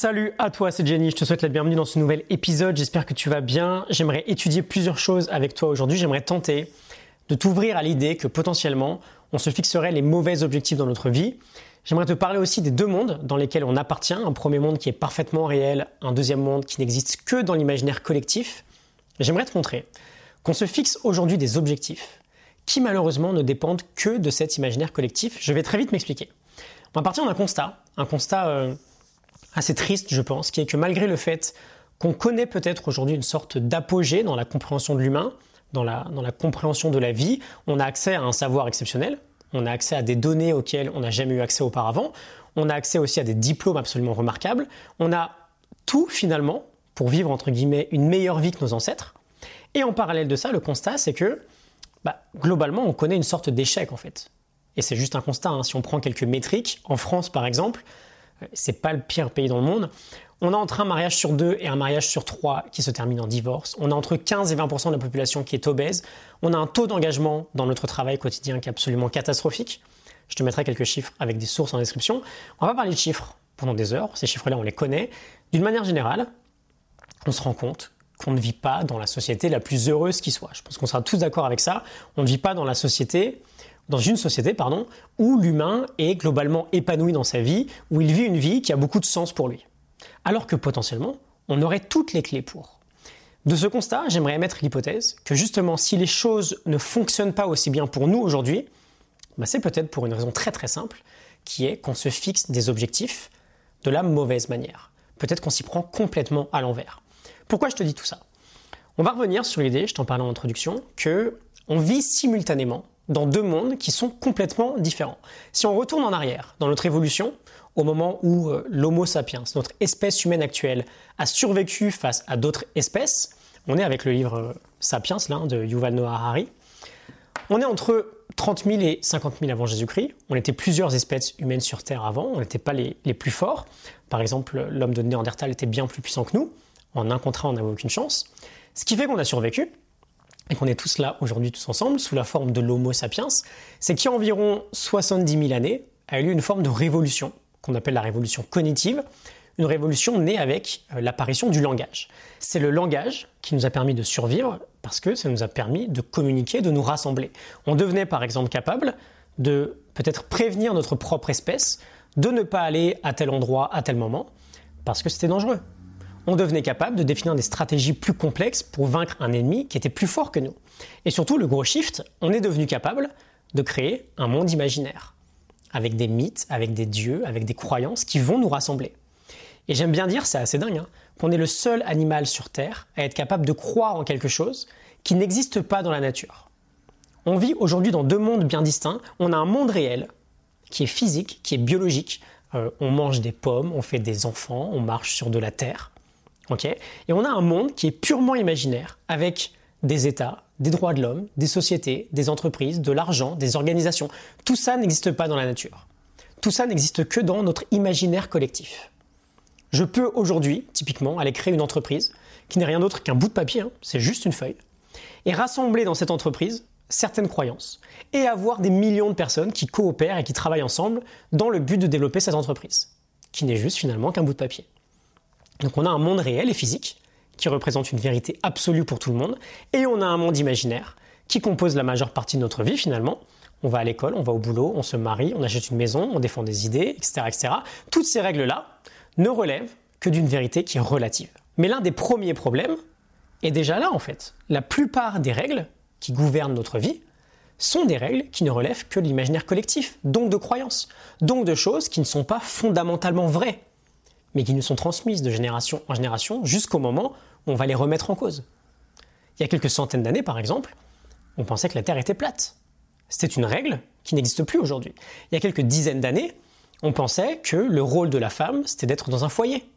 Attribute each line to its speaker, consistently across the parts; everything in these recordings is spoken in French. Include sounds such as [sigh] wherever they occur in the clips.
Speaker 1: Salut à toi, c'est Jenny, je te souhaite la bienvenue dans ce nouvel épisode, j'espère que tu vas bien. J'aimerais étudier plusieurs choses avec toi aujourd'hui, j'aimerais tenter de t'ouvrir à l'idée que potentiellement on se fixerait les mauvais objectifs dans notre vie. J'aimerais te parler aussi des deux mondes dans lesquels on appartient, un premier monde qui est parfaitement réel, un deuxième monde qui n'existe que dans l'imaginaire collectif. J'aimerais te montrer qu'on se fixe aujourd'hui des objectifs qui malheureusement ne dépendent que de cet imaginaire collectif. Je vais très vite m'expliquer. On va partir d'un constat, un constat euh, assez triste, je pense, qui est que malgré le fait qu'on connaît peut-être aujourd'hui une sorte d'apogée dans la compréhension de l'humain, dans la, compréhension de la vie, on a accès à un savoir exceptionnel, on a accès à des données auxquelles on n'a jamais eu accès auparavant, on a accès aussi à des diplômes absolument remarquables, on a tout finalement pour vivre entre guillemets une meilleure vie que nos ancêtres. Et en parallèle de ça, le constat c'est que bah, globalement on connaît une sorte d'échec en fait. Et c'est juste un constat, hein. si on prend quelques métriques, en France par exemple, c'est pas le pire pays dans le monde. On a entre un mariage sur deux et un mariage sur trois qui se termine en divorce. On a entre 15 et 20% de la population qui est obèse. On a un taux d'engagement dans notre travail quotidien qui est absolument catastrophique. Je te mettrai quelques chiffres avec des sources en description. On va parler de chiffres pendant des heures. Ces chiffres-là, on les connaît. D'une manière générale, on se rend compte qu'on ne vit pas dans la société la plus heureuse qui soit. Je pense qu'on sera tous d'accord avec ça. On ne vit pas dans la société dans une société pardon, où l'humain est globalement épanoui dans sa vie, où il vit une vie qui a beaucoup de sens pour lui. Alors que potentiellement, on aurait toutes les clés pour. De ce constat, j'aimerais émettre l'hypothèse que justement, si les choses ne fonctionnent pas aussi bien pour nous aujourd'hui, bah, c'est peut-être pour une raison très très simple, qui est qu'on se fixe des objectifs de la mauvaise manière. Peut-être qu'on s'y prend complètement à l'envers. Pourquoi je te dis tout ça? On va revenir sur l'idée, je t'en parlais en introduction, que on vit simultanément dans deux mondes qui sont complètement différents. Si on retourne en arrière dans notre évolution, au moment où euh, l'Homo sapiens, notre espèce humaine actuelle, a survécu face à d'autres espèces, on est avec le livre euh, Sapiens là, de Yuval Noah Harari, on est entre 30 000 et 50 000 avant Jésus-Christ. On était plusieurs espèces humaines sur Terre avant, on n'était pas les, plus forts. Par exemple, l'homme de Néandertal était bien plus puissant que nous. En un contre un, on n'avait aucune chance. Ce qui fait qu'on a survécu, et qu'on est tous là aujourd'hui tous ensemble sous la forme de l'Homo sapiens, c'est qu'il y a environ 70 000 années a eu lieu une forme de révolution qu'on appelle la révolution cognitive, une révolution née avec euh, l'apparition du langage. C'est le langage qui nous a permis de survivre parce que ça nous a permis de communiquer, de nous rassembler. On devenait par exemple capable de peut-être prévenir notre propre espèce de ne pas aller à tel endroit à tel moment parce que c'était dangereux on devenait capable de définir des stratégies plus complexes pour vaincre un ennemi qui était plus fort que nous. Et surtout, le gros shift, on est devenu capable de créer un monde imaginaire, avec des mythes, avec des dieux, avec des croyances qui vont nous rassembler. Et j'aime bien dire, c'est assez dingue, hein, qu'on est le seul animal sur Terre à être capable de croire en quelque chose qui n'existe pas dans la nature. On vit aujourd'hui dans deux mondes bien distincts. On a un monde réel, qui est physique, qui est biologique. Euh, on mange des pommes, on fait des enfants, on marche sur de la terre. Et on a un monde qui est purement imaginaire, avec des États, des droits de l'homme, des sociétés, des entreprises, de l'argent, des organisations. Tout ça n'existe pas dans la nature. Tout ça n'existe que dans notre imaginaire collectif. Je peux aujourd'hui, typiquement, aller créer une entreprise qui n'est rien d'autre qu'un bout de papier, hein, c'est juste une feuille, et rassembler dans cette entreprise certaines croyances, et avoir des millions de personnes qui coopèrent et qui travaillent ensemble dans le but de développer cette entreprise, qui n'est juste finalement qu'un bout de papier. Donc on a un monde réel et physique qui représente une vérité absolue pour tout le monde, et on a un monde imaginaire qui compose la majeure partie de notre vie finalement. On va à l'école, on va au boulot, on se marie, on achète une maison, on défend des idées, etc. etc. Toutes ces règles-là ne relèvent que d'une vérité qui est relative. Mais l'un des premiers problèmes est déjà là en fait. La plupart des règles qui gouvernent notre vie sont des règles qui ne relèvent que de l'imaginaire collectif, donc de croyances, donc de choses qui ne sont pas fondamentalement vraies mais qui nous sont transmises de génération en génération jusqu'au moment où on va les remettre en cause. Il y a quelques centaines d'années, par exemple, on pensait que la Terre était plate. C'était une règle qui n'existe plus aujourd'hui. Il y a quelques dizaines d'années, on pensait que le rôle de la femme, c'était d'être dans un foyer.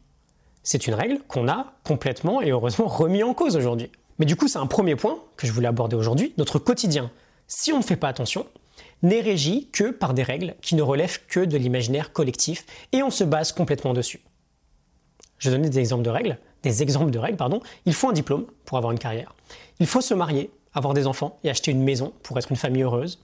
Speaker 1: C'est une règle qu'on a complètement et heureusement remis en cause aujourd'hui. Mais du coup, c'est un premier point que je voulais aborder aujourd'hui. Notre quotidien, si on ne fait pas attention, n'est régi que par des règles qui ne relèvent que de l'imaginaire collectif et on se base complètement dessus. Je vais donner des exemples de règles, des exemples de règles, pardon. Il faut un diplôme pour avoir une carrière. Il faut se marier, avoir des enfants et acheter une maison pour être une famille heureuse.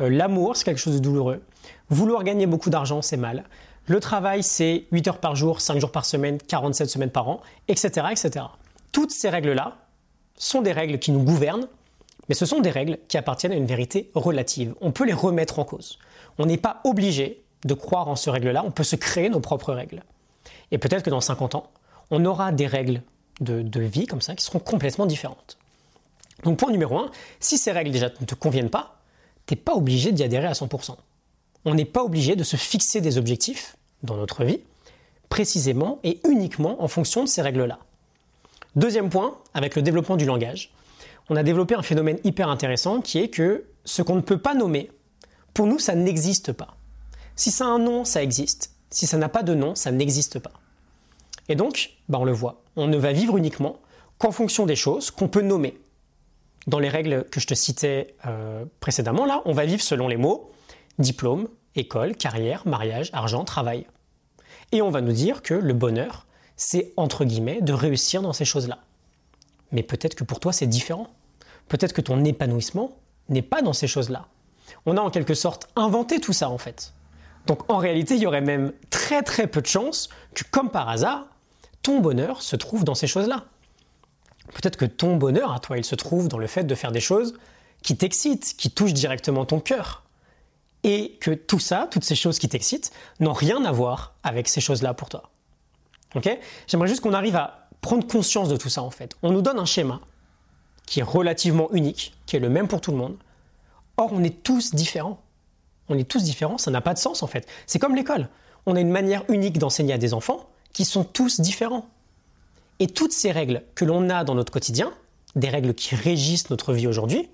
Speaker 1: Euh, l'amour, c'est quelque chose de douloureux. Vouloir gagner beaucoup d'argent, c'est mal. Le travail, c'est 8 heures par jour, 5 jours par semaine, 47 semaines par an, etc. etc. Toutes ces règles-là sont des règles qui nous gouvernent, mais ce sont des règles qui appartiennent à une vérité relative. On peut les remettre en cause. On n'est pas obligé de croire en ces règles-là, on peut se créer nos propres règles. Et peut-être que dans 50 ans, on aura des règles de, vie comme ça qui seront complètement différentes. Donc point numéro 1, si ces règles déjà ne te conviennent pas, tu n'es pas obligé d'y adhérer à 100%. On n'est pas obligé de se fixer des objectifs dans notre vie, précisément et uniquement en fonction de ces règles-là. Deuxième point, avec le développement du langage, on a développé un phénomène hyper intéressant qui est que ce qu'on ne peut pas nommer, pour nous, ça n'existe pas. Si ça a un nom, ça existe. Si ça n'a pas de nom, ça n'existe pas. Et donc, bah on le voit, on ne va vivre uniquement qu'en fonction des choses qu'on peut nommer. Dans les règles que je te citais euh, précédemment, là, on va vivre selon les mots diplôme, école, carrière, mariage, argent, travail. Et on va nous dire que le bonheur, c'est entre guillemets de réussir dans ces choses-là. Mais peut-être que pour toi, c'est différent. Peut-être que ton épanouissement n'est pas dans ces choses-là. On a en quelque sorte inventé tout ça en fait. Donc en réalité, il y aurait même très très peu de chances que, comme par hasard, ton bonheur se trouve dans ces choses-là. Peut-être que ton bonheur à toi, il se trouve dans le fait de faire des choses qui t'excitent, qui touchent directement ton cœur. Et que tout ça, toutes ces choses qui t'excitent, n'ont rien à voir avec ces choses-là pour toi. Ok? J'aimerais juste qu'on arrive à prendre conscience de tout ça en fait. On nous donne un schéma qui est relativement unique, qui est le même pour tout le monde. Or, on est tous différents. On est tous différents, ça n'a pas de sens en fait. C'est comme l'école. On a une manière unique d'enseigner à des enfants qui sont tous différents. Et toutes ces règles que l'on a dans notre quotidien, des règles qui régissent notre vie aujourd'hui,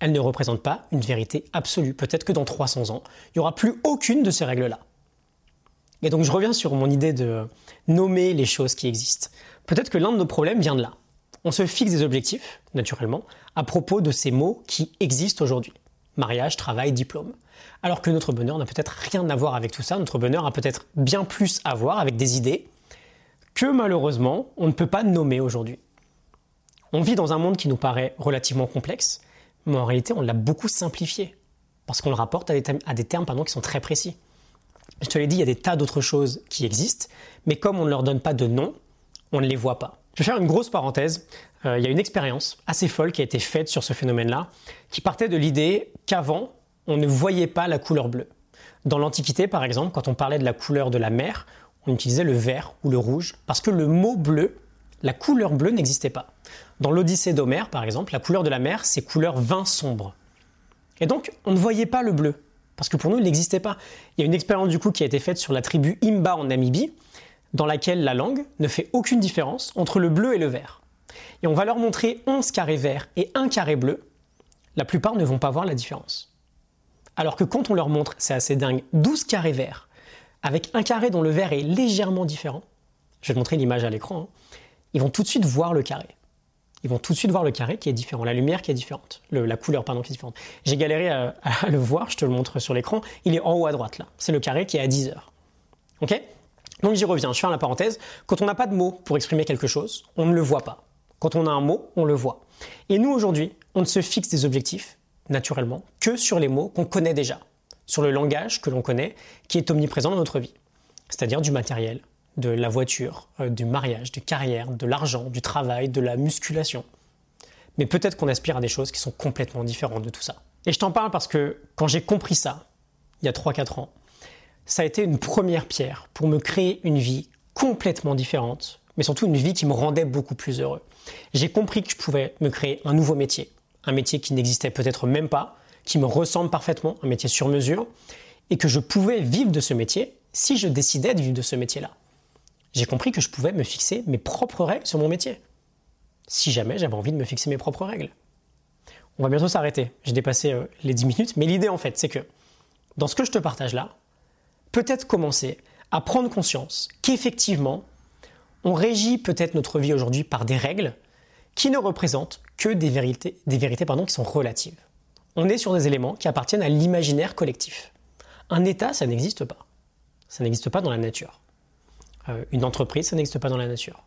Speaker 1: elles ne représentent pas une vérité absolue. Peut-être que dans 300 ans, il n'y aura plus aucune de ces règles-là. Et donc je reviens sur mon idée de nommer les choses qui existent. Peut-être que l'un de nos problèmes vient de là. On se fixe des objectifs, naturellement, à propos de ces mots qui existent aujourd'hui. Mariage, travail, diplôme. Alors que notre bonheur n'a peut-être rien à voir avec tout ça. Notre bonheur a peut-être bien plus à voir avec des idées que malheureusement on ne peut pas nommer aujourd'hui. On vit dans un monde qui nous paraît relativement complexe, mais en réalité on l'a beaucoup simplifié, parce qu'on le rapporte à des, termes, à des qui sont très précis. Je te l'ai dit, il y a des tas d'autres choses qui existent, mais comme on ne leur donne pas de nom, on ne les voit pas. Je vais faire une grosse parenthèse. Euh, il y a une expérience assez folle qui a été faite sur ce phénomène-là, qui partait de l'idée qu'avant, on ne voyait pas la couleur bleue. Dans l'Antiquité, par exemple, quand on parlait de la couleur de la mer, on utilisait le vert ou le rouge, parce que le mot bleu, la couleur bleue n'existait pas. Dans l'Odyssée d'Homère, par exemple, la couleur de la mer, c'est couleur vin sombre. Et donc, on ne voyait pas le bleu, parce que pour nous, il n'existait pas. Il y a une expérience du coup qui a été faite sur la tribu Imba en Namibie, dans laquelle la langue ne fait aucune différence entre le bleu et le vert. Et on va leur montrer 11 carrés verts et un carré bleu. La plupart ne vont pas voir la différence. Alors que quand on leur montre, c'est assez dingue, 12 carrés verts, avec un carré dont le vert est légèrement différent, je vais te montrer l'image à l'écran, hein, ils vont tout de suite voir le carré. Ils vont tout de suite voir le carré qui est différent, la lumière qui est différente, la couleur pardon qui est différente. J'ai galéré à, [laughs] le voir, je te le montre sur l'écran. Il est en haut à droite là. C'est le carré qui est à 10 heures. Ok? Donc j'y reviens, je fais la parenthèse. Quand on n'a pas de mots pour exprimer quelque chose, on ne le voit pas. Quand on a un mot, on le voit. Et nous aujourd'hui, on ne se fixe des objectifs, naturellement, que sur les mots qu'on connaît déjà, sur le langage que l'on connaît, qui est omniprésent dans notre vie. C'est-à-dire du matériel, de la voiture, euh, du mariage, de carrière, de l'argent, du travail, de la musculation. Mais peut-être qu'on aspire à des choses qui sont complètement différentes de tout ça. Et je t'en parle parce que quand j'ai compris ça, il y a 3-4 ans, ça a été une première pierre pour me créer une vie complètement différente, mais surtout une vie qui me rendait beaucoup plus heureux. J'ai compris que je pouvais me créer un nouveau métier, un métier qui n'existait peut-être même pas, qui me ressemble parfaitement, un métier sur mesure, et que je pouvais vivre de ce métier si je décidais de vivre de ce métier-là. J'ai compris que je pouvais me fixer mes propres règles sur mon métier, si jamais j'avais envie de me fixer mes propres règles. On va bientôt s'arrêter, j'ai dépassé euh, les 10 minutes, mais l'idée en fait, c'est que dans ce que je te partage là, peut-être commencer à prendre conscience qu'effectivement, on régit peut-être notre vie aujourd'hui par des règles qui ne représentent que des vérités, qui sont relatives. On est sur des éléments qui appartiennent à l'imaginaire collectif. Un État, ça n'existe pas. Ça n'existe pas dans la nature. Euh, une entreprise, ça n'existe pas dans la nature.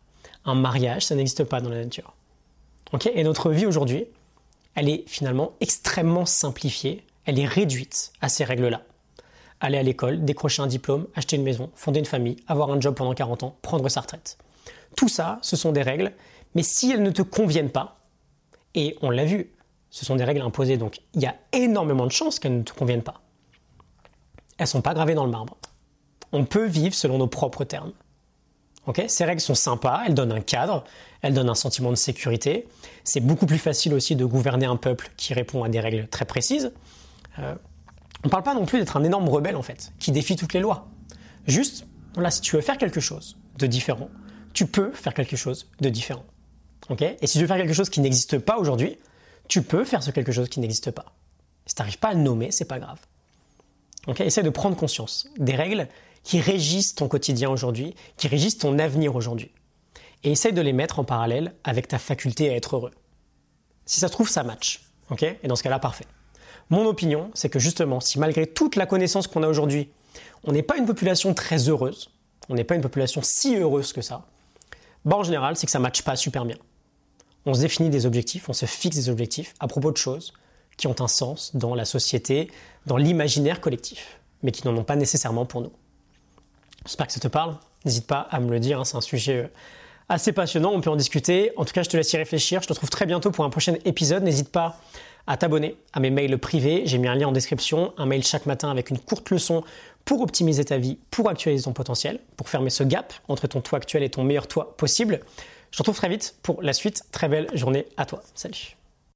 Speaker 1: Un mariage, ça n'existe pas dans la nature. Et notre vie aujourd'hui, elle est finalement extrêmement simplifiée, elle est réduite à ces règles-là. Aller à l'école, décrocher un diplôme, acheter une maison, fonder une famille, avoir un job pendant 40 ans, prendre sa retraite. Tout ça, ce sont des règles, mais si elles ne te conviennent pas, et on l'a vu, ce sont des règles imposées, donc il y a énormément de chances qu'elles ne te conviennent pas. Elles ne sont pas gravées dans le marbre. On peut vivre selon nos propres termes. Ces règles sont sympas, elles donnent un cadre, elles donnent un sentiment de sécurité. C'est beaucoup plus facile aussi de gouverner un peuple qui répond à des règles très précises. Euh, on ne parle pas non plus d'être un énorme rebelle en fait, qui défie toutes les lois. Juste, voilà, si tu veux faire quelque chose de différent, tu peux faire quelque chose de différent. Et si tu veux faire quelque chose qui n'existe pas aujourd'hui, tu peux faire ce quelque chose qui n'existe pas. Si tu n'arrives pas à le nommer, c'est pas grave. Essaye de prendre conscience des règles qui régissent ton quotidien aujourd'hui, qui régissent ton avenir aujourd'hui. Et essaye de les mettre en parallèle avec ta faculté à être heureux. Si ça se trouve, ça match. Et dans ce cas-là, parfait. Mon opinion, c'est que justement, si malgré toute la connaissance qu'on a aujourd'hui, on n'est pas une population très heureuse, on n'est pas une population si heureuse que ça, bah en général, c'est que ça ne matche pas super bien. On se définit des objectifs, on se fixe des objectifs à propos de choses qui ont un sens dans la société, dans l'imaginaire collectif, mais qui n'en ont pas nécessairement pour nous. J'espère que ça te parle. N'hésite pas à me le dire, hein, c'est un sujet euh, assez passionnant, on peut en discuter. En tout cas, je te laisse y réfléchir. Je te retrouve très bientôt pour un prochain épisode. N'hésite pas à t'abonner à mes mails privés. J'ai mis un lien en description, un mail chaque matin avec une courte leçon pour optimiser ta vie, pour actualiser ton potentiel, pour fermer ce gap entre ton toi actuel et ton meilleur toi possible. Je te retrouve très vite pour la suite. Très belle journée à toi. Salut.